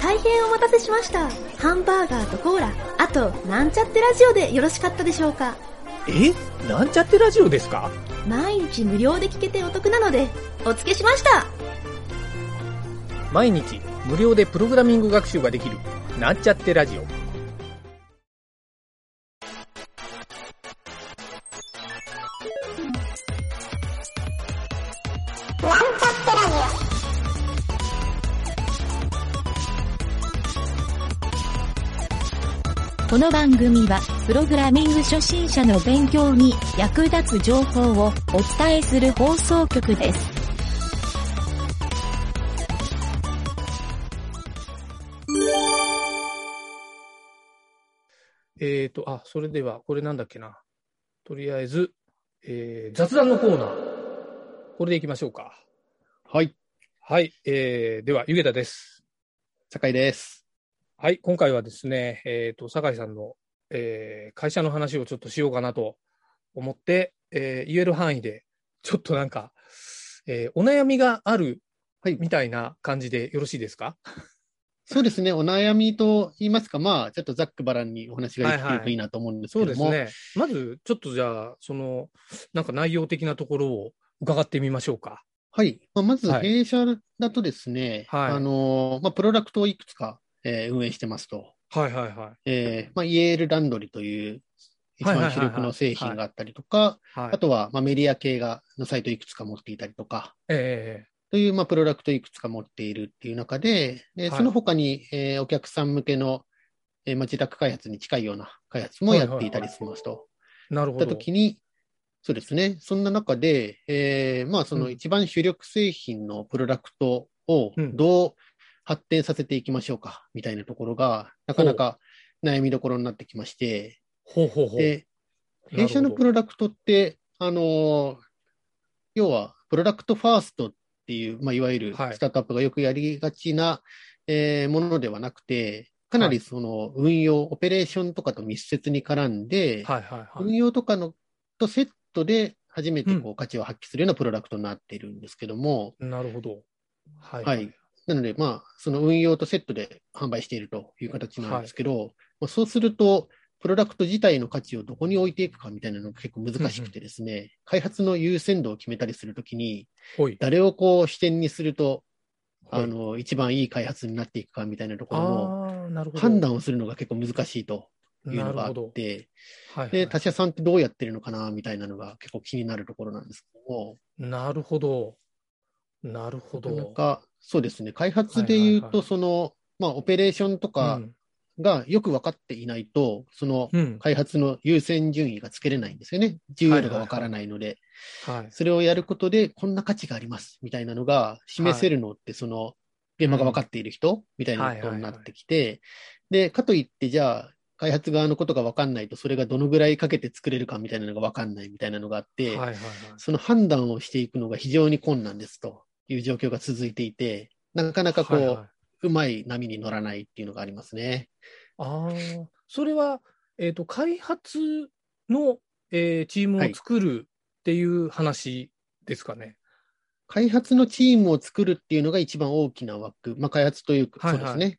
大変お待たせしました。ハンバーガーとコーラ、あと、なんちゃってラジオでよろしかったでしょうか。え？なんちゃってラジオですか？毎日無料で聞けてお得なので、お付けしました。毎日無料でプログラミング学習ができるなんちゃってラジオこの番組は、プログラミング初心者の勉強に役立つ情報をお伝えする放送局です。えーと、あ、それでは、これなんだっけな。とりあえず、えー、雑談のコーナー。これでいきましょうか。はい。はい、えー、では、ゆげたです。酒井です。はい、今回はですね、えーと、酒井さんの、えー、会社の話をちょっとしようかなと思って、えー、言える範囲で、ちょっとなんか、えー、お悩みがある、はい。みたいな感じでよろしいですか？そうですね、お悩みと言いますか、まあ、ちょっとざっくばらんにお話ができるといいなと思うんですけども、そうですね。まず、ちょっとじゃあ、その、なんか内容的なところを伺ってみましょうか。はい。まあ、まず、はい。弊社だとですね、はい。あのーまあ、プロダクトをいくつか、えー運営してますと、はいはいはい。えーまあ、イエールランドリーという一はいはいはいはい番主力の製品があったりとか、はい。あとは、まあ、メディア系が、のサイトいくつか持っていたりとか、えという、まあ、プロダクトいくつか持っているっていう中で、ではいその他に、えーお客さん向けの、えーまあ、自宅開発に近いような開発もやっていたりしますと。えなるほど。ったときに、そうですね、そんな中で、えーまあ、その一番主力製品のプロダクトをうんどう発展させていきましょうか、みたいなところが、なかなか悩みどころになってきまして、ほうほうほう。で、弊社のプロダクトって、あのー要は、プロダクトファーストっていう、まあ、いわゆるはいスタートアップがよくやりがちな、えーものではなくて、かなりその運用、オペレーションとかと密接に絡んで、はいはいはい。運用とかのとセットで初めてこうう価値を発揮するようなプロダクトになっているんですけども、なるほど。はい。はい。なので、まあ、その運用とセットで販売しているという形なんですけど、まあ、そうすると、プロダクト自体の価値をどこに置いていくかみたいなのが結構難しくてですね、開発の優先度を決めたりするときに。誰をこう視点にすると、あの、一番いい開発になっていくかみたいなところの。判断をするのが結構難しいというのがあっ。て、はいはいで、他社さんってどうやってるのかなみたいなのが結構気になるところなんですけども、なるほど。なるほなかなど。か、そうですね、開発で言うと、はいはいはいその、まあ、オペレーションとかうんがよく分かっていないと、そのうん。開発の優先順位がつけれないんですよね。重要度が分からないので。はい。それをやることで、こんな価値があります、みたいなのが示せるのって、その、現場が分かっている人みたいなことになってきて、で、かといって、じゃあ、開発側のことが分かんないと、それがどのぐらいかけて作れるかみたいなのが分かんないみたいなのがあって、はいはいはい。その判断をしていくのが非常に困難ですという状況が続いていて、なかなかこう、はいはいうまい波に乗らないっていうのがありますね。ああ、それは、えっ、と、開発の、えーチームを作るっていう話ですかね。開発のチームを作るっていうのが一番大きな枠、まあ、開発というか、はいはいそうですね。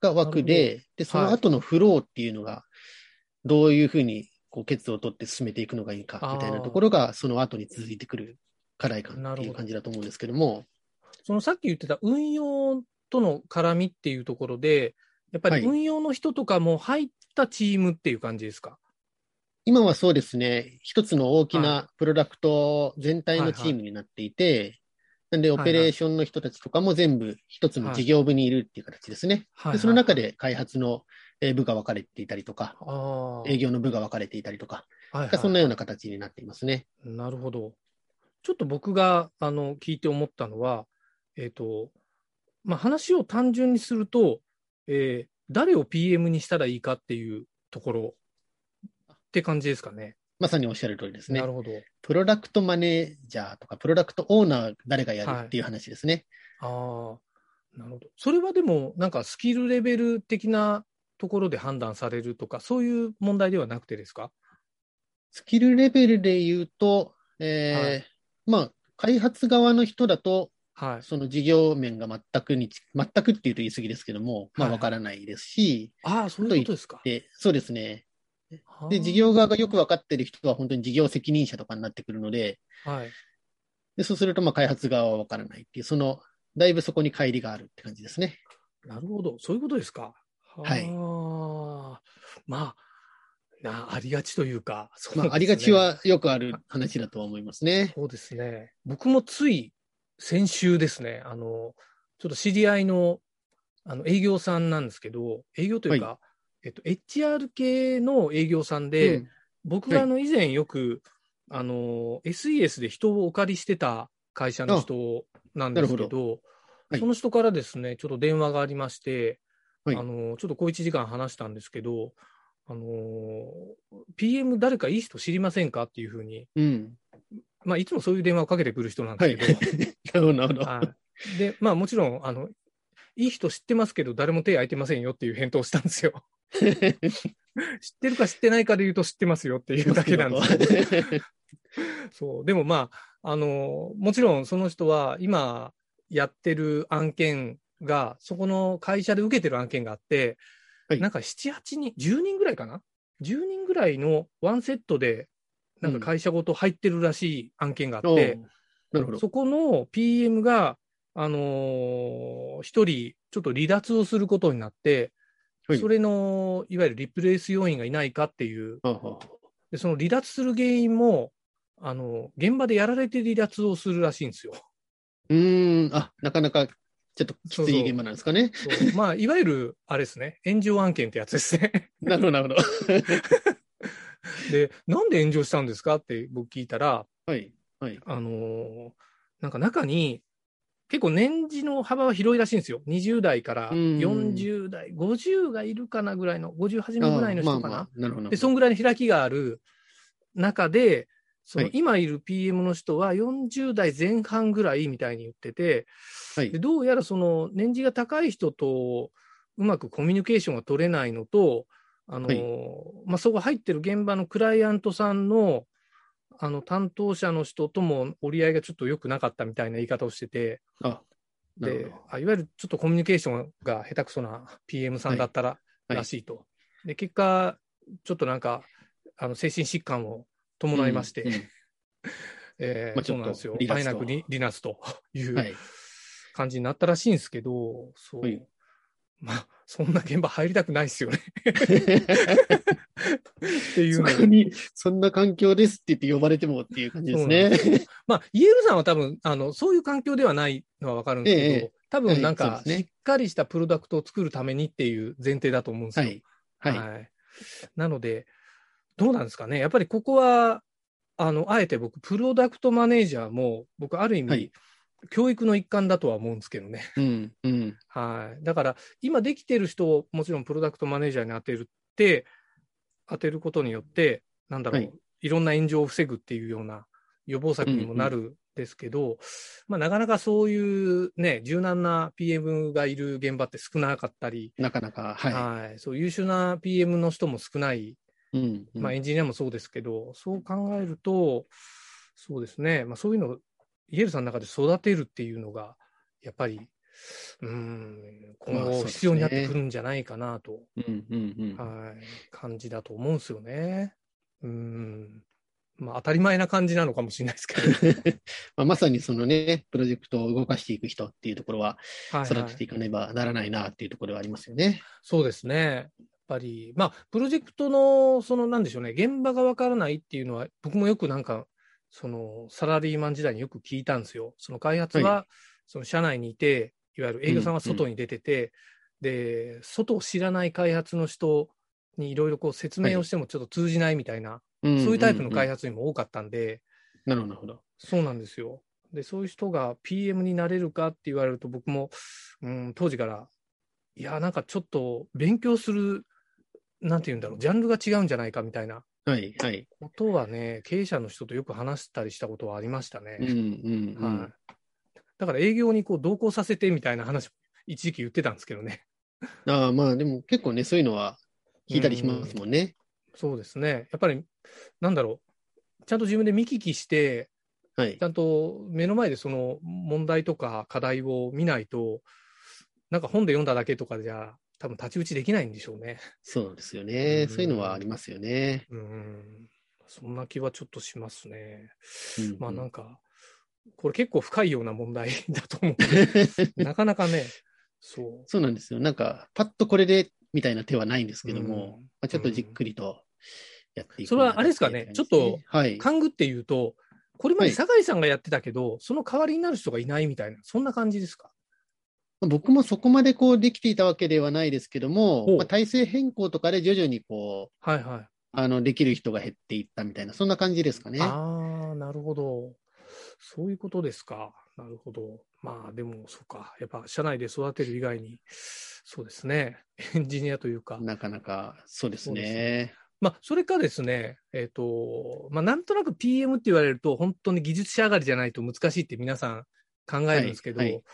が枠なで、で、その後のフローっていうのが、どういうふうにこう、決を取って進めていくのがいいか、みたいなところが、その後に続いてくる課題感っていう感じだと思うんですけども、そのさっき言ってた運用との絡みっていうところで、やっぱりはい。運用の人とかも入ったチームっていう感じですか、今はそうですね、一つの大きはなプロダクト全体のチームになっていて、なんで、オペレーションの人たちとかも全部一つの事業部にいるっていう形ですね。はいでその中で開発のえー部が分かれていたりとか。営業の部が分かれていたりとか、はいはい。そんなような形になっていますね。なるほど。ちょっと僕があの聞いて思ったのは、えっ、と、まあ、話を単純にすると、えー誰を PM にしたらいいかっていうところって感じですかね。まさにおっしゃる通りですねな。るほど。プロダクトマネージャーとか、プロダクトオーナー誰がやるっていう話ですね。ああ、なるほど。それはでも、なんかスキルレベル的なところで判断されるとか、そういう問題ではなくてですか？スキルレベルで言うと、えーはいまあ、開発側の人だと、はい。その事業面が全くにち、全くっていうと言い過ぎですけども、まあはいわからないですし、ああ、そういうことですか。で、そうですね。はあで、事業側がよくわかってる人は本当に事業責任者とかになってくるので、はい。でそうするとまあ開発側はわからないっていう、その、だいぶそこに乖離があるって感じですね。なるほど。そういうことですか。はいまあ、な、ありがちというか、そうねまあ、ありがち。はよくある話だとは思いますね。そうですね。僕もつい先週ですね、あの、ちょっと知り合いの、あの、営業さんなんですけど、営業というか、えっと、HR 系の営業さんで、うん僕があの、以前よく、あの、SES で人をお借りしてた会社の人なんですけど、はいその人からですね、ちょっと電話がありまして、はいあの、ちょっと小1時間話したんですけど、あの、PM 誰かいい人知りませんかっていうふうに、うん。まあ、いつもそういう電話をかけてくる人なんはい。ですけど、なるほど、なるほど。はい。で、まあもちろん、あの、いい人知ってますけど、誰も手空いてませんよっていう返答をしたんですよ。知ってるか知ってないかで言うと知ってますよっていうだけなんですけど。そう。でもまあ、あの、もちろんその人は今やってる案件が、そこの会社で受けてる案件があって、はい。なんか7、8人、10人ぐらいかな ?10 人ぐらいのワンセットで、なんか会社ごと入ってるらしい案件があって、おなるほど。そこの PM が、あのー一人、ちょっと離脱をすることになって、はい。それの、いわゆるリプレイス要員がいないかっていう、はでその離脱する原因も、あの、現場でやられて離脱をするらしいんですよ。うーん、あ、なかなかちょっときつい現場なんですかね。そうまあ、いわゆる、あれですね、炎上案件ってやつですね。なるほど、なるほど。で、なんで炎上したんですかって僕聞いたら、はい、はい。あのーなんか中に、結構年次の幅は広いらしいんですよ。20代からうん40代、50がいるかなぐらいの、50始めぐらいの人かな。まあまあなるほど。で、そんぐらいの開きがある中で、そのはい今いる PM の人は40代前半ぐらいみたいに言ってて、はいで。どうやらその年次が高い人とうまくコミュニケーションが取れないのと、あのはいまあ、そこ入ってる現場のクライアントさんのあの担当者の人とも折り合いがちょっと良くなかったみたいな言い方をしてて、あ、で。あいわゆるちょっとコミュニケーションが下手くそな PM さんだったら、はいらしいと。で結果、ちょっとなんかあの精神疾患を伴いまして、うんうん えーまあそうなんですよ。あえなく離離脱というはい。感じになったらしいんですけど、そう。はいまあ、そんな現場入りたくないですよね。っていうそのこに、そんな環境ですって言って呼ばれてもっていう感じですね。まあ、イエルさんは多分、あの、そういう環境ではないのはわかるんですけど、ええ多分なんか、はいねしっかりしたプロダクトを作るためにっていう前提だと思うんですよ。はい。はい。なので、どうなんですかね。やっぱりここは、あの、あえて僕、プロダクトマネージャーも、僕、ある意味、はい教育の一環だとは思うんですけどね。うん、うん。はい。だから、今できてる人をもちろんプロダクトマネージャーに当てるって、当てることによって、なんだろう、はいい、ろんな炎上を防ぐっていうような予防策にもなるんですけど、まあ、なかなかそういうね、柔軟な PM がいる現場って少なかったり、なかなか、ははい、そう優秀な PM の人も少ない、い。うん。うんまあ、エンジニアもそうですけど、そう考えると、そうですね、まあ、そういうのをイエルさんの中で育てるっていうのが、やっぱり、うーん、今後必要になってくるんじゃないかなと、うん、うん、うん。はい、感じだと思うんですよね。うーん。まあ当たり前な感じなのかもしれないですけど。まあ、まさにそのね、プロジェクトを動かしていく人っていうところは、はい育てていかねばならないなっていうところはありますよね。そうですね。やっぱり、まあ、プロジェクトの、その、なんでしょうね、現場がわからないっていうのは、僕もよくなんか、その、サラリーマン時代によく聞いたんですよ。その開発は、はその、社内にいて、いわゆる営業さんは外に出てて、で、外を知らない開発の人にいろいろこう説明をしてもちょっと通じないみたいな、そうそういうタイプの開発。発にも多かったんで、なるほど。そうなんですよ。で、そういう人が PM になれるかって言われると、僕も、うん、当時から、いや、なんかちょっと勉強する、なんて言うんだろう、ジャンルが違うんじゃないかみたいなはい、はい。ことはね、経営者の人とよく話したりしたことはありましたね。うん、うん、うん。はい。だから営業にこう同行させてみたいな話も一時期言ってたんですけどね。ああ、まあでも結構ね、そういうのは聞いたりしますもんね。そうですね。やっぱり、なんだろう、ちゃんと自分で見聞きして、はいち。ゃんと目の前でその問題とか課題を見ないと、なんか本で読んだだけとかじゃ、多分太刀打ちできないんでしょうね。そうですよね。うんそういうのはありますよね。うん。そんな気はちょっとしますね。うんまあなんか、これ結構深いような問題 だと思う。なかなかね、そう。そうなんですよ。なんか、パッとこれでみたいな手はないんですけども、うんまあ、ちょっとじっくりとやっていく、それはあれですかねちょっと、はい。勘ぐって言うと、これまではい酒井さんがやってたけど、その代わりになる人がいないみたいな、そんな感じですか？僕もそこまでこうできていたわけではないですけども、まあ、体制変更とかで徐々にこう、はいはい。あの、できる人が減っていったみたいな、そんな感じですかね。ああ、なるほど。そういうことですか。なるほど。まあでも、そうか。やっぱ社内で育てる以外に、そうですね。エンジニアというか。なかなか、そうですね。まあ、それかですね、えっ、と、まあ、なんとなく PM って言われると、本当に技術者上がりじゃないと難しいって皆さん考えるんですけど、はいはい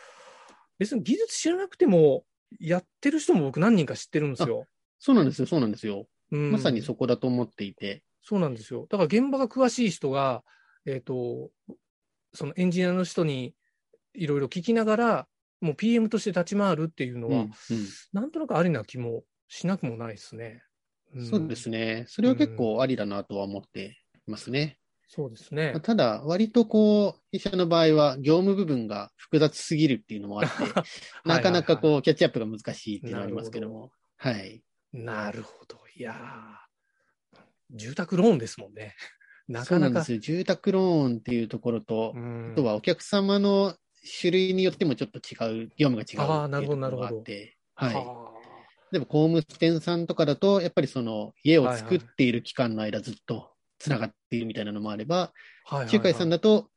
別に技術知らなくても、やってる人も僕何人か知ってるんですよ。そうなんですよ、そうなんですよ。うんまさにそこだと思っていて。そうなんですよ。だから現場が詳しい人が、えっ、と、そのエンジニアの人にいろいろ聞きながら、もう PM として立ち回るっていうのは、うんうんなんとなくありな気もしなくもないですね。んそうですね。それは結構ありだなとは思っていますね。そうですねまあ。ただ、割とこう、弊社の場合は業務部分が複雑すぎるっていうのもあって、なかなかこう、キャッチアップが難しいっていうのはありますけども。はい。なるほど。いやー住宅ローンですもんね。なかなか。そうなんですよ。住宅ローンっていうところと、うんあとはお客様の種類によってもちょっと違う、業務が違うっていうところがあって、はい。はでも工務店さんとかだと、やっぱりその家を作っている期間の間ずっとつながっているみたいなのもあれば、あはいはいはい仲介さんだと、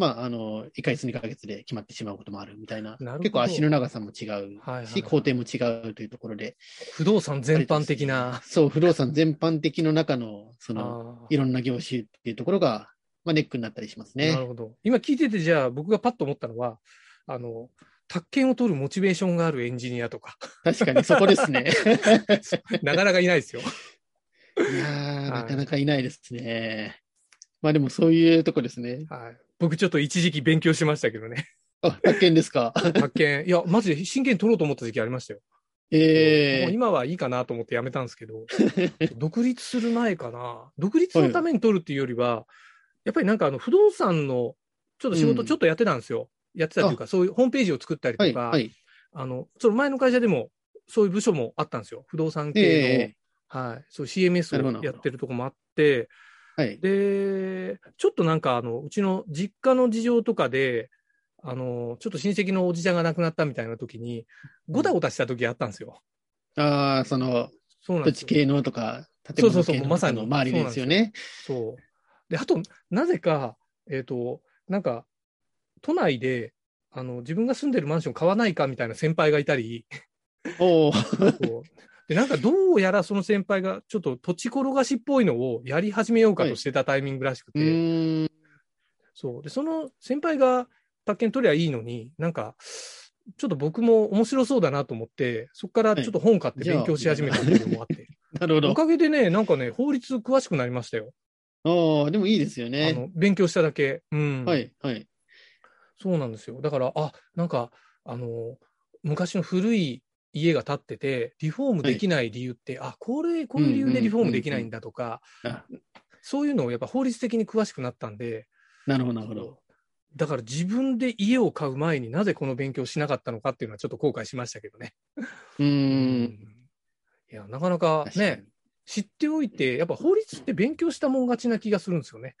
まあ、あの、1ヶ月、2ヶ月で決まってしまうこともあるみたいな、な結構足の長さも違うはいはいし、工程も違うというところで、不動産全般的な。そう、不動産全般的の中の、その、いろんな業種っていうところが、まあ、ネックになったりしますねな。るほど。今聞いてて、じゃあ僕がパッと思ったのは、あの、宅建を取るモチベーションがあるエンジニアとか、確かにそこですね。なかなかいないですよ。いやー、なかなかいないですね。まあでもそういうとこですね。はい。僕ちょっと一時期勉強しましたけどね。あ、宅建ですか？宅建。いや、マジで真剣に取ろうと思った時期ありましたよ。ええもう今はいいかなと思ってやめたんですけど、独立する前かな。独立のために取るっていうよりは、やっぱりなんかあの不動産のちょっと仕うん事ちょっとやってたんですよ。やってたというか、そういうホームページを作ったりはい、とか、はい。あの、その前の会社でもそういう部署もあったんですよ。不動産系の、えはい。そう CMS をやってるとこもあって、はい。で、ちょっとなんかあの、うちの実家の事情とかで、あの、ちょっと親戚のおじちゃんが亡くなったみたいな時に、ごたごたした時あったんですよ。ああ、その、そう。土地系のとか、建物系のそうまさに周りですよね。そう。で、あと、なぜか、えっ、と、なんか、都内で、あの、自分が住んでるマンション買わないかみたいな先輩がいたり、おお、そうで、なんかどうやらその先輩がちょっと土地転がしっぽいのをやり始めようかとしてたタイミングらしくうて、ーん。そう。で、その先輩が宅建取りゃいいのに、なんか、ちょっと僕も面白そうだなと思って、そこからちょっと本買って勉強し始めたっていうのもあって。お なるほど。かげでね、なんかね、法律詳しくなりましたよ。ああ、でもいいですよあね。の、勉強しただけ。うん。はい、はい。そうなんですよ。だから、あ、なんか、あの、昔の古い家が建ってて、リフォームできない理由って、あ、これ、こういう理由でリフォームできないんだとか、あそういうのをやっぱ法律的に詳しくなったんで、なるほど、なるほど。だから自分で家を買う前になぜこの勉強しなかったのかっていうのはちょっと後悔しましたけどね。うー。うんいや、なかなかね、知っておいて、やっぱ法律って勉強したもん勝ちな気がするんですよね。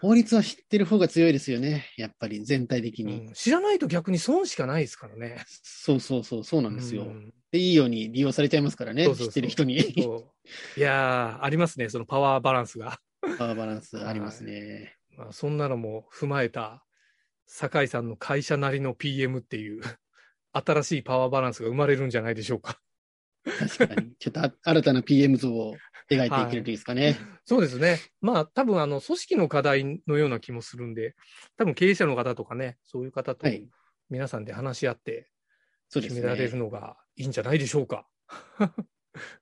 法律は知ってる方が強いですよね。やっぱり全体的に。うん知らないと逆に損しかないですからね。そうそうそう、そうなんですよ。うんで、いいように利用されちゃいますからね。そうそうそう知ってる人に。いやー、ありますね、そのパワーバランスが。パワーバランスありますね。まあ、そんなのも踏まえた、酒井さんの会社なりの PM っていう、新しいパワーバランスが生まれるんじゃないでしょうか。確かに。ちょっとあ新たな PM 像を描いていけるといいですかね。そうですね。まあ、多分あの、組織の課題のような気もするんで、多分経営者の方とかね、そういう方とはい。皆さんで話し合って決められるね。のがいいんじゃないでしょうか。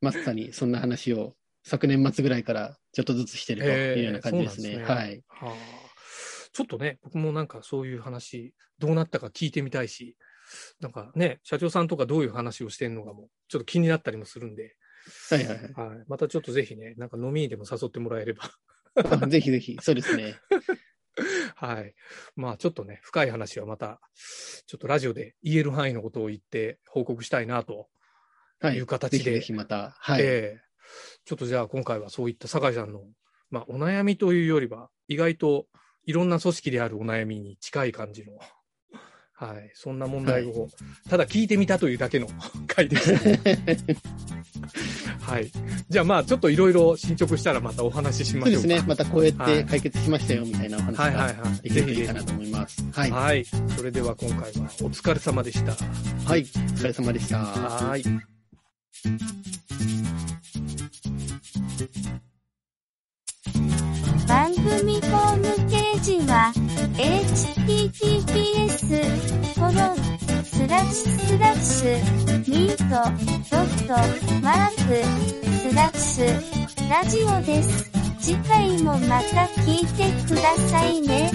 まさにそんな話を昨年末ぐらいからちょっとずつしてるというような感じですね。えーそうなんはい。はあ、ちょっとね、僕もなんかそういう話、どうなったか聞いてみたいし、なんかね、社長さんとかどういう話をしてんのかも、ちょっと気になったりもするんで、はいはいはい。はい。またちょっとぜひね、なんか飲みにでも誘ってもらえれば。あ ぜひぜひ、そうですね。はい。まあちょっとね、深い話はまた、ちょっとラジオで言える範囲のことを言って報告したいなとはい。いう形でぜひぜひまた、はい。ええちょっとじゃあ今回はそういった酒井さんの、まあ、お悩みというよりは、意外といろんな組織であるお悩みに近い感じの、はい、そんな問題を、ただ聞いてみたというだけの回です。はい。じゃあまあちょっといろいろ進捗したらまたお話ししましょうか。そうですね。またこうやはいって解決しましたよ、みたいなお話はいはがいはい。できるといいかなと思います。はい。はい。それでは今回はお疲れ様でした。はい。お疲れ様でした。はい。番組ホームページは、https, と、マーク、スラッシュ、ラジオです。次回もまた聞いてくださいね。